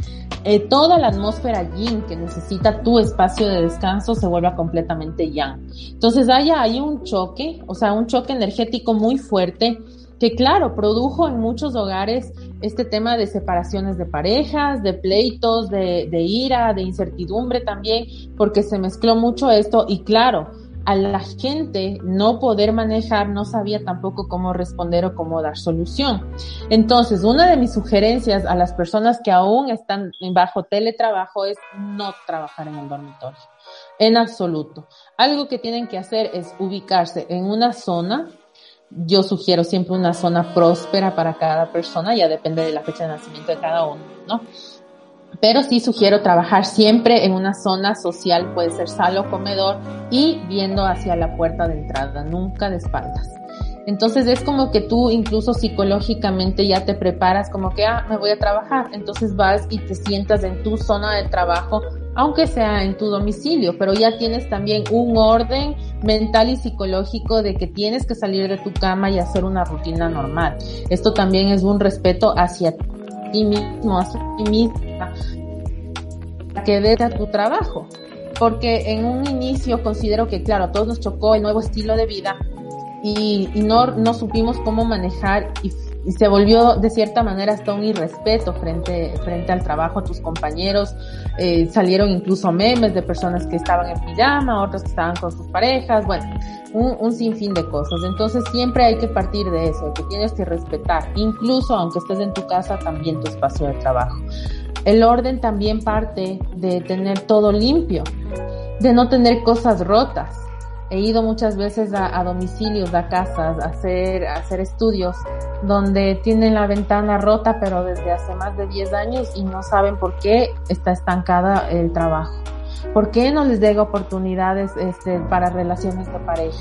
eh, toda la atmósfera yin que necesita tu espacio de descanso se vuelva completamente yang. Entonces haya ahí un choque, o sea, un choque energético muy fuerte que claro, produjo en muchos hogares este tema de separaciones de parejas, de pleitos, de, de ira, de incertidumbre también, porque se mezcló mucho esto y claro, a la gente no poder manejar, no sabía tampoco cómo responder o cómo dar solución. Entonces, una de mis sugerencias a las personas que aún están bajo teletrabajo es no trabajar en el dormitorio, en absoluto. Algo que tienen que hacer es ubicarse en una zona. Yo sugiero siempre una zona próspera para cada persona, ya depende de la fecha de nacimiento de cada uno, ¿no? Pero sí sugiero trabajar siempre en una zona social, puede ser sala o comedor, y viendo hacia la puerta de entrada, nunca de espaldas. Entonces es como que tú incluso psicológicamente ya te preparas como que, ah, me voy a trabajar. Entonces vas y te sientas en tu zona de trabajo, aunque sea en tu domicilio, pero ya tienes también un orden mental y psicológico de que tienes que salir de tu cama y hacer una rutina normal. Esto también es un respeto hacia ti mismo, a ti misma, que dé a tu trabajo. Porque en un inicio considero que, claro, a todos nos chocó el nuevo estilo de vida y, y no, no supimos cómo manejar y se volvió de cierta manera hasta un irrespeto frente, frente al trabajo tus compañeros. Eh, salieron incluso memes de personas que estaban en pijama, otras que estaban con sus parejas, bueno, un, un sinfín de cosas. Entonces siempre hay que partir de eso, que tienes que respetar, incluso aunque estés en tu casa, también tu espacio de trabajo. El orden también parte de tener todo limpio, de no tener cosas rotas he ido muchas veces a, domicilios, a casas, a hacer, a hacer estudios donde tienen la ventana rota, pero desde hace más de 10 años y no saben por qué está estancada el trabajo. ¿Por qué no les llega oportunidades este, para relaciones de pareja?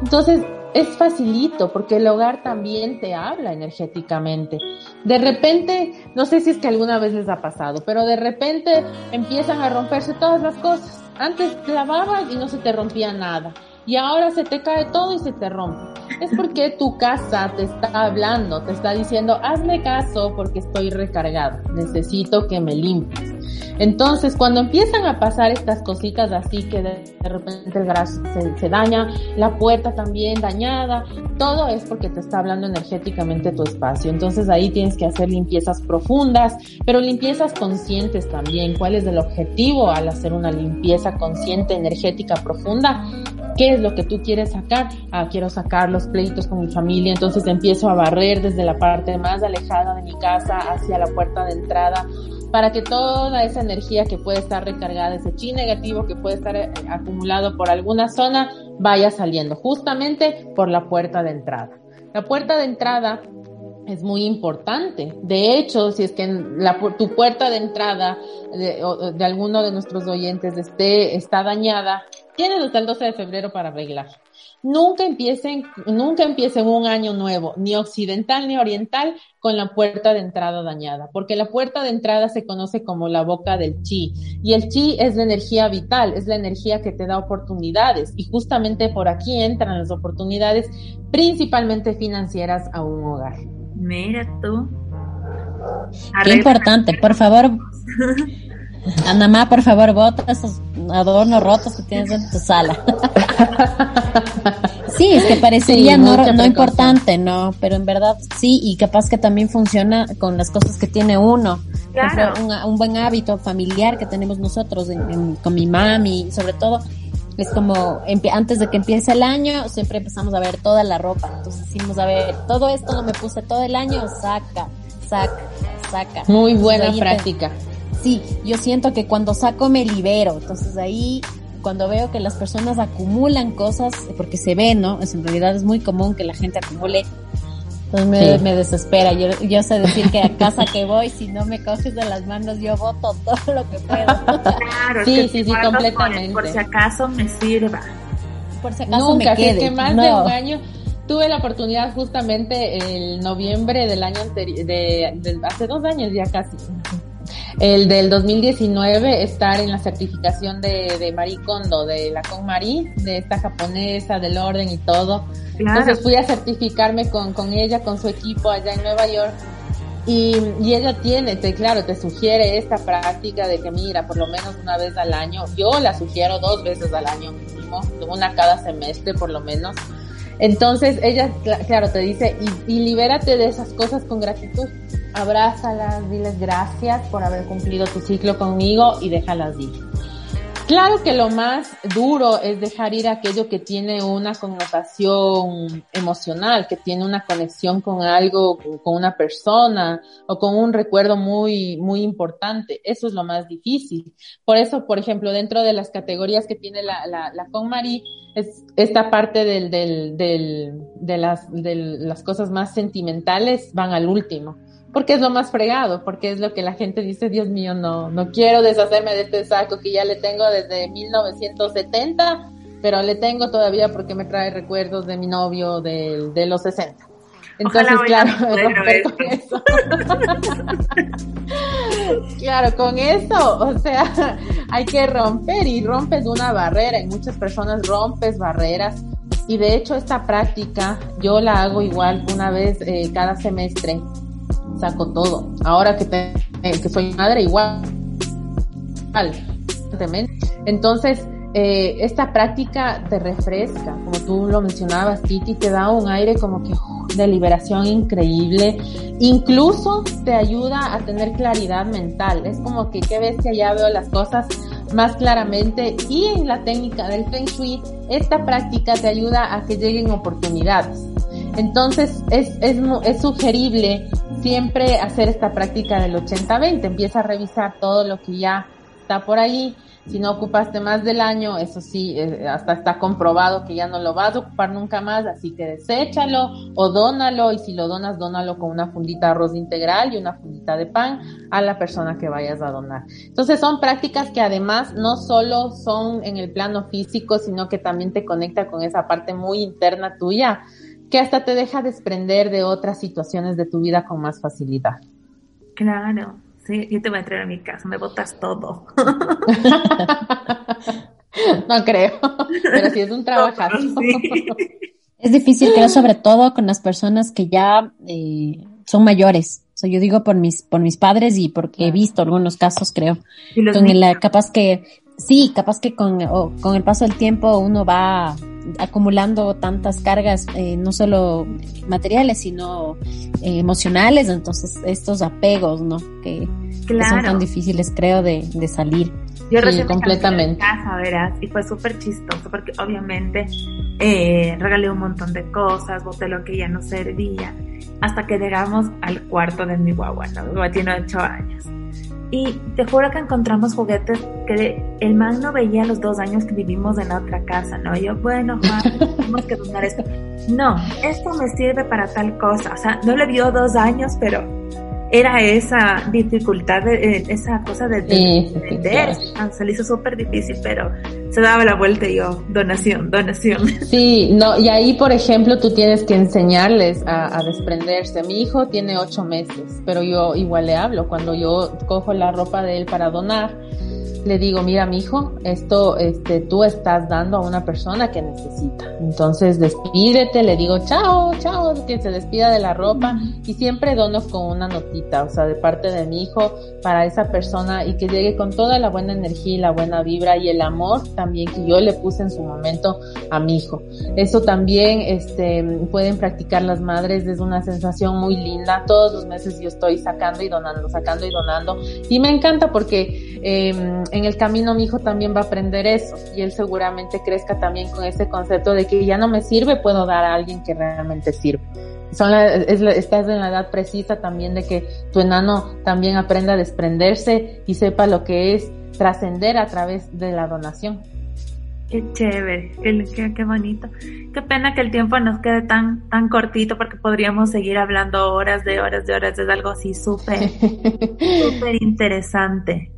Entonces, es facilito porque el hogar también te habla energéticamente. De repente, no sé si es que alguna vez les ha pasado, pero de repente empiezan a romperse todas las cosas antes lavabas y no se te rompía nada. Y ahora se te cae todo y se te rompe. Es porque tu casa te está hablando, te está diciendo, hazme caso porque estoy recargado. Necesito que me limpies. Entonces, cuando empiezan a pasar estas cositas así que de, repente el garaje se, daña, la puerta también dañada, todo es porque te está hablando energéticamente tu espacio. Entonces ahí tienes que hacer limpiezas profundas, pero limpiezas conscientes también. ¿Cuál es el objetivo al hacer una limpieza consciente, energética, profunda? ¿Qué es lo que tú quieres sacar? Ah, quiero sacar los pleitos con mi familia, entonces empiezo a barrer desde la parte más alejada de mi casa hacia la puerta de entrada para que toda esa energía que puede estar recargada, ese chi negativo que puede estar eh, acumulado por alguna zona, vaya saliendo justamente por la puerta de entrada. La puerta de entrada es muy importante. De hecho, si es que la, tu puerta de entrada de, de, alguno de nuestros oyentes esté, está dañada, tienes hasta el 12 de febrero para arreglar. Nunca empiecen, nunca empiecen un año nuevo, ni occidental ni oriental, con la puerta de entrada dañada, porque la puerta de entrada se conoce como la boca del chi, y el chi es la energía vital, es la energía que te da oportunidades, y justamente por aquí entran las oportunidades, principalmente financieras a un hogar. Mira tú. Qué importante, por favor. Anamá, por favor, bota esos adornos rotos que tienes en tu sala. sí, es que parecería no, no importante, ¿no? Pero en verdad sí, y capaz que también funciona con las cosas que tiene uno. Claro. Un, un, buen hábito familiar que tenemos nosotros en, en, con mi mami, sobre todo es como antes de que empiece el año siempre empezamos a ver toda la ropa entonces decimos a ver todo esto no me puse todo el año saca saca saca muy buena práctica te, sí yo siento que cuando saco me libero entonces ahí cuando veo que las personas acumulan cosas porque se ve no es en realidad es muy común que la gente acumule entonces me, sí. me, desespera. Yo, yo sé decir que a casa que voy, si no me coges de las manos, yo voto todo lo que puedo. Claro, sí, que sí, sí, completamente. Por, por, si acaso me sirva. Por si acaso Nunca, me quede. es que más no. de un año. Tuve la oportunidad justamente el noviembre del año anterior, de, de, hace dos años ya casi, el del 2019 estar en la certificación de, de Marie Kondo, de la Con Marie, de esta japonesa, del orden y todo. Claro. Entonces fui a certificarme con, con ella, con su equipo allá en Nueva York. Y, y ella tiene, te, claro, te sugiere esta práctica de que mira, por lo menos una vez al año, yo la sugiero dos veces al año mínimo, una cada semestre por lo menos. Entonces ella, claro, te dice, y, libérate de esas cosas con gratitud abrázalas, diles gracias por haber cumplido tu ciclo conmigo y déjalas ir. Claro que lo más duro es dejar ir aquello que tiene una connotación emocional, que tiene una conexión con algo, con una persona o con un recuerdo muy, muy importante. Eso es lo más difícil. Por eso, por ejemplo, dentro de las categorías que tiene la, la, la es esta parte del, del, del, de las, de las cosas más sentimentales van al último porque es lo más fregado, porque es lo que la gente dice, Dios mío, no, no quiero deshacerme de este saco que ya le tengo desde 1970, pero le tengo todavía porque me trae recuerdos de mi novio de, de los 60. Entonces, claro, romper con eso. claro, con eso, o sea, hay que romper y rompes una barrera. En muchas personas rompes barreras. Y de hecho, esta práctica yo la hago igual una vez eh, cada semestre saco todo. Ahora que, te, que soy madre, igual. Entonces, eh, esta práctica te refresca, como tú lo mencionabas, Titi, te da un aire como que oh, de liberación increíble. Incluso te ayuda a tener claridad mental. Es como que, qué que ya veo las cosas más claramente. Y en la técnica del Feng Shui, esta práctica te ayuda a que lleguen oportunidades. Entonces, es, es, es sugerible siempre hacer esta práctica del 80-20. Empieza a revisar todo lo que ya está por ahí. Si no ocupaste más del año, eso sí, eh, hasta está comprobado que ya no lo vas a ocupar nunca más, así que deséchalo o dónalo y si lo donas, dónalo con una fundita de arroz integral y una fundita de pan a la persona que vayas a donar. Entonces son prácticas que además no solo son en el plano físico, sino que también te conecta con esa parte muy interna tuya que hasta te deja desprender de otras situaciones de tu vida con más facilidad. Claro, sí, yo te voy a entrar a mi casa, me botas todo. no creo, pero sí es un trabajo. Sí. Es difícil, creo, sobre todo con las personas que ya eh, son mayores. O sea, yo digo por mis, por mis padres y porque he visto algunos casos, creo. Con el, capaz que, sí, capaz que con, o, con el paso del tiempo uno va acumulando tantas cargas, eh, no solo materiales, sino eh, emocionales, entonces estos apegos, ¿no? Que, claro. que son tan difíciles, creo, de, de salir. Yo sí, completamente. casa, verás, y fue súper chistoso porque obviamente eh, regalé un montón de cosas, boté lo que ya no servía, hasta que llegamos al cuarto de mi guagua, ¿no? Mi guagua tiene ocho años. Y te juro que encontramos juguetes que el man no veía los dos años que vivimos en otra casa, ¿no? Yo, bueno, tenemos que donar esto. No, esto me sirve para tal cosa. O sea, no le vio dos años, pero era esa dificultad, de, eh, esa cosa de, entender. Se le hizo súper difícil, pero se daba la vuelta y yo, donación, donación. Sí, no, y ahí, por ejemplo, tú tienes que enseñarles a, a, desprenderse. Mi hijo tiene ocho meses, pero yo igual le hablo. Cuando yo cojo la ropa de él para donar, le digo, mira, mi hijo, esto, este, tú estás dando a una persona que necesita. Entonces, despídete, le digo, chao, chao, que se despida de la ropa y siempre dono con una notita, o sea, de parte de mi hijo para esa persona y que llegue con toda la buena energía y la buena vibra y el amor también que yo le puse en su momento a mi hijo. Eso también, este, pueden practicar las madres, es una sensación muy linda. Todos los meses yo estoy sacando y donando, sacando y donando y me encanta porque, eh, en el camino mi hijo también va a aprender eso y él seguramente crezca también con ese concepto de que ya no me sirve, puedo dar a alguien que realmente sirve. Son estás en la edad precisa también de que tu enano también aprenda a desprenderse y sepa lo que es trascender a través de la donación. Qué chévere, qué, qué, bonito. Qué pena que el tiempo nos quede tan, tan cortito porque podríamos seguir hablando horas de horas de horas. Es algo así súper, súper interesante.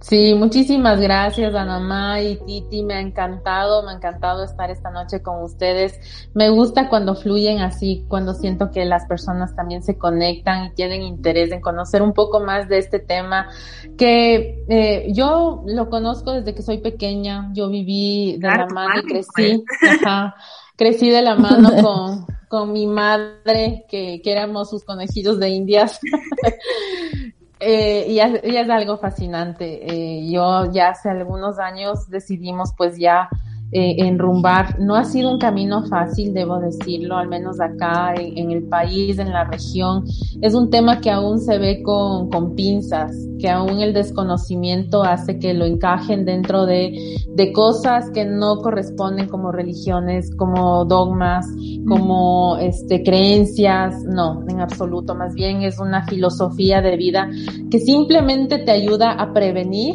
Sí, muchísimas gracias Anamá y Titi, me ha encantado, me ha encantado estar esta noche con ustedes. Me gusta cuando fluyen así, cuando siento que las personas también se conectan y tienen interés en conocer un poco más de este tema, que eh, yo lo conozco desde que soy pequeña, yo viví de la mano y crecí, ajá, crecí de la mano con, con mi madre, que, que éramos sus conejillos de indias. Eh, y, es, es, algo fascinante. Eh, yo ya hace algunos años decidimos pues ya eh, enrumbar. No ha sido un camino fácil, debo decirlo, al menos acá en, el país, en la región. Es un tema que aún se ve con, con pinzas, que aún el desconocimiento hace que lo encajen dentro de, de cosas que no corresponden como religiones, como dogmas, como este, creencias. No, en absoluto. Más bien es una filosofía de vida que simplemente te ayuda a prevenir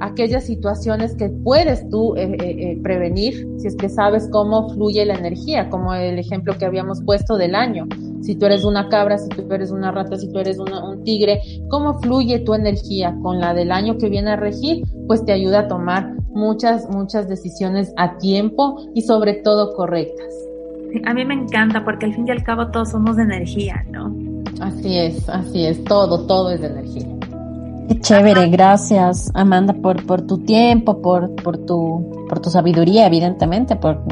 aquellas situaciones que puedes tú eh, eh, eh, prevenir si es que sabes cómo fluye la energía, como el ejemplo que habíamos puesto del año. Si tú eres una cabra, si tú eres una rata, si tú eres un tigre, cómo fluye tu energía con la del año que viene a regir, pues te ayuda a tomar muchas, muchas decisiones a tiempo y sobre todo correctas. A mí me encanta porque al fin y al cabo todos somos de energía, ¿no? Así es, así es, todo, todo es de energía. Chévere, gracias Amanda por, por tu tiempo, por, por, tu, por tu sabiduría, evidentemente, por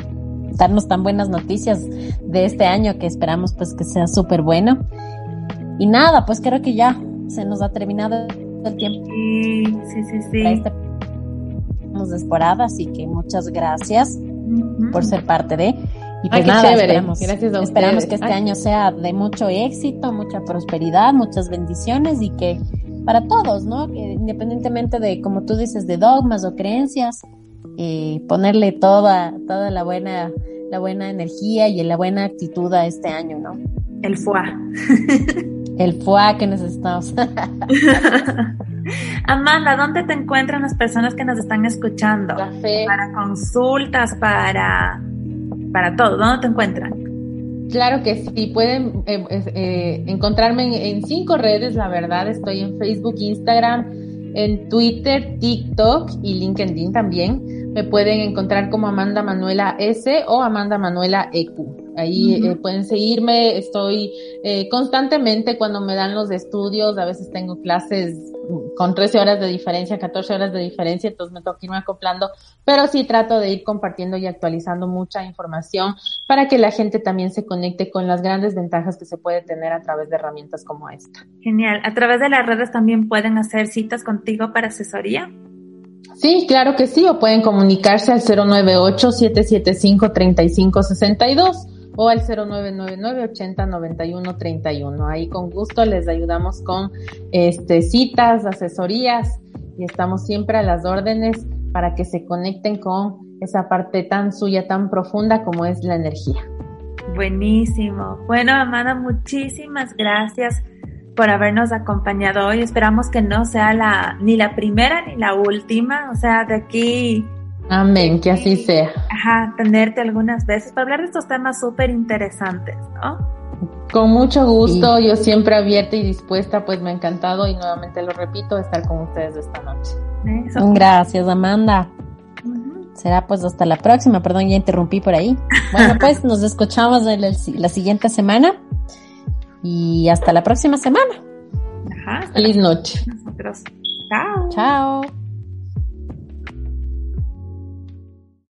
darnos tan buenas noticias de este año que esperamos pues que sea súper bueno. Y nada, pues creo que ya se nos ha terminado el tiempo. Sí, sí, sí, sí. Este, así que muchas gracias por ser parte de. Y pues nada, esperamos, esperamos que este año sea de mucho éxito, mucha prosperidad, muchas bendiciones y que para todos, ¿no? Que independientemente de, como tú dices, de dogmas o creencias, eh, ponerle toda, toda la buena, la buena energía y la buena actitud a este año, ¿no? El FUA. El FUA que necesitamos. Amanda, ¿dónde te encuentran las personas que nos están escuchando? Para consultas, para, para todo, ¿dónde te encuentran? Claro que sí, pueden eh, eh, encontrarme en, cinco redes, la verdad, estoy en Facebook, Instagram, en Twitter, TikTok y LinkedIn también. Me pueden encontrar como Amanda Manuela S o Amanda Manuela EQ. Ahí eh, pueden seguirme, estoy eh, constantemente cuando me dan los estudios, a veces tengo clases con 13 horas de diferencia, 14 horas de diferencia, entonces me toca irme acoplando, pero sí trato de ir compartiendo y actualizando mucha información para que la gente también se conecte con las grandes ventajas que se puede tener a través de herramientas como esta. Genial. ¿A través de las redes también pueden hacer citas contigo para asesoría? Sí, claro que sí, o pueden comunicarse al 098-775-3562 o al 0999 80 91 31. Ahí con gusto les ayudamos con este, citas, asesorías y estamos siempre a las órdenes para que se conecten con esa parte tan suya, tan profunda como es la energía. Buenísimo. Bueno, Amanda, muchísimas gracias por habernos acompañado hoy. Esperamos que no sea la ni la primera ni la última, o sea, de aquí. Amén, que así sea. Ajá, tenerte algunas veces para hablar de estos temas súper interesantes, ¿no? Con mucho gusto, yo siempre abierta y dispuesta, pues me ha encantado y nuevamente lo repito, estar con ustedes esta noche. Gracias, Amanda. Será pues hasta la próxima, perdón, ya interrumpí por ahí. Bueno, pues nos escuchamos la siguiente semana y hasta la próxima semana. Ajá, Feliz noche. Chao. Chao.